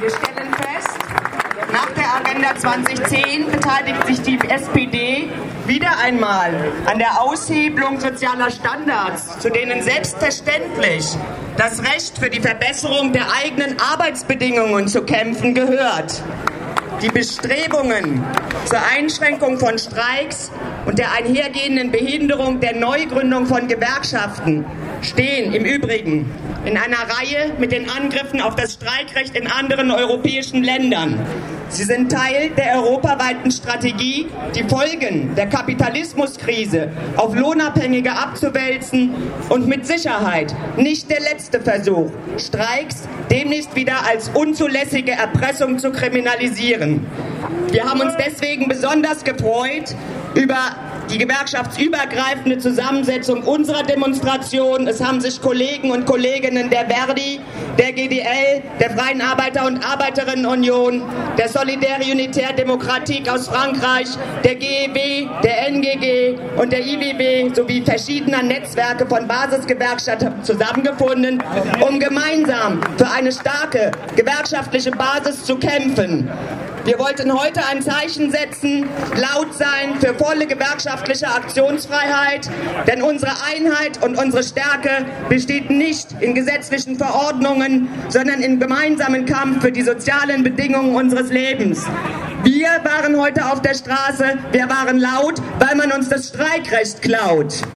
Wir stellen fest, nach der Agenda 2010 beteiligt sich die SPD wieder einmal an der Aushebelung sozialer Standards, zu denen selbstverständlich das Recht für die Verbesserung der eigenen Arbeitsbedingungen zu kämpfen gehört. Die Bestrebungen zur Einschränkung von Streiks und der einhergehenden Behinderung der Neugründung von Gewerkschaften stehen im Übrigen in einer Reihe mit den Angriffen auf das Streikrecht in anderen europäischen Ländern. Sie sind Teil der europaweiten Strategie, die Folgen der Kapitalismuskrise auf Lohnabhängige abzuwälzen und mit Sicherheit nicht der letzte Versuch, Streiks demnächst wieder als unzulässige Erpressung zu kriminalisieren. Wir haben uns deswegen besonders gefreut über die gewerkschaftsübergreifende Zusammensetzung unserer Demonstration. Es haben sich Kollegen und Kolleginnen der Verdi, der GDL, der Freien Arbeiter- und Arbeiterinnenunion, der Solidaire Unitaire Demokratique aus Frankreich, der GEW, der NGG und der IWW sowie verschiedener Netzwerke von Basisgewerkschaften zusammengefunden, um gemeinsam für eine starke gewerkschaftliche Basis zu kämpfen. Wir wollten heute ein Zeichen setzen, laut sein für volle gewerkschaftliche Aktionsfreiheit, denn unsere Einheit und unsere Stärke besteht nicht in gesetzlichen Verordnungen, sondern im gemeinsamen Kampf für die sozialen Bedingungen unseres Lebens. Wir waren heute auf der Straße, wir waren laut, weil man uns das Streikrecht klaut.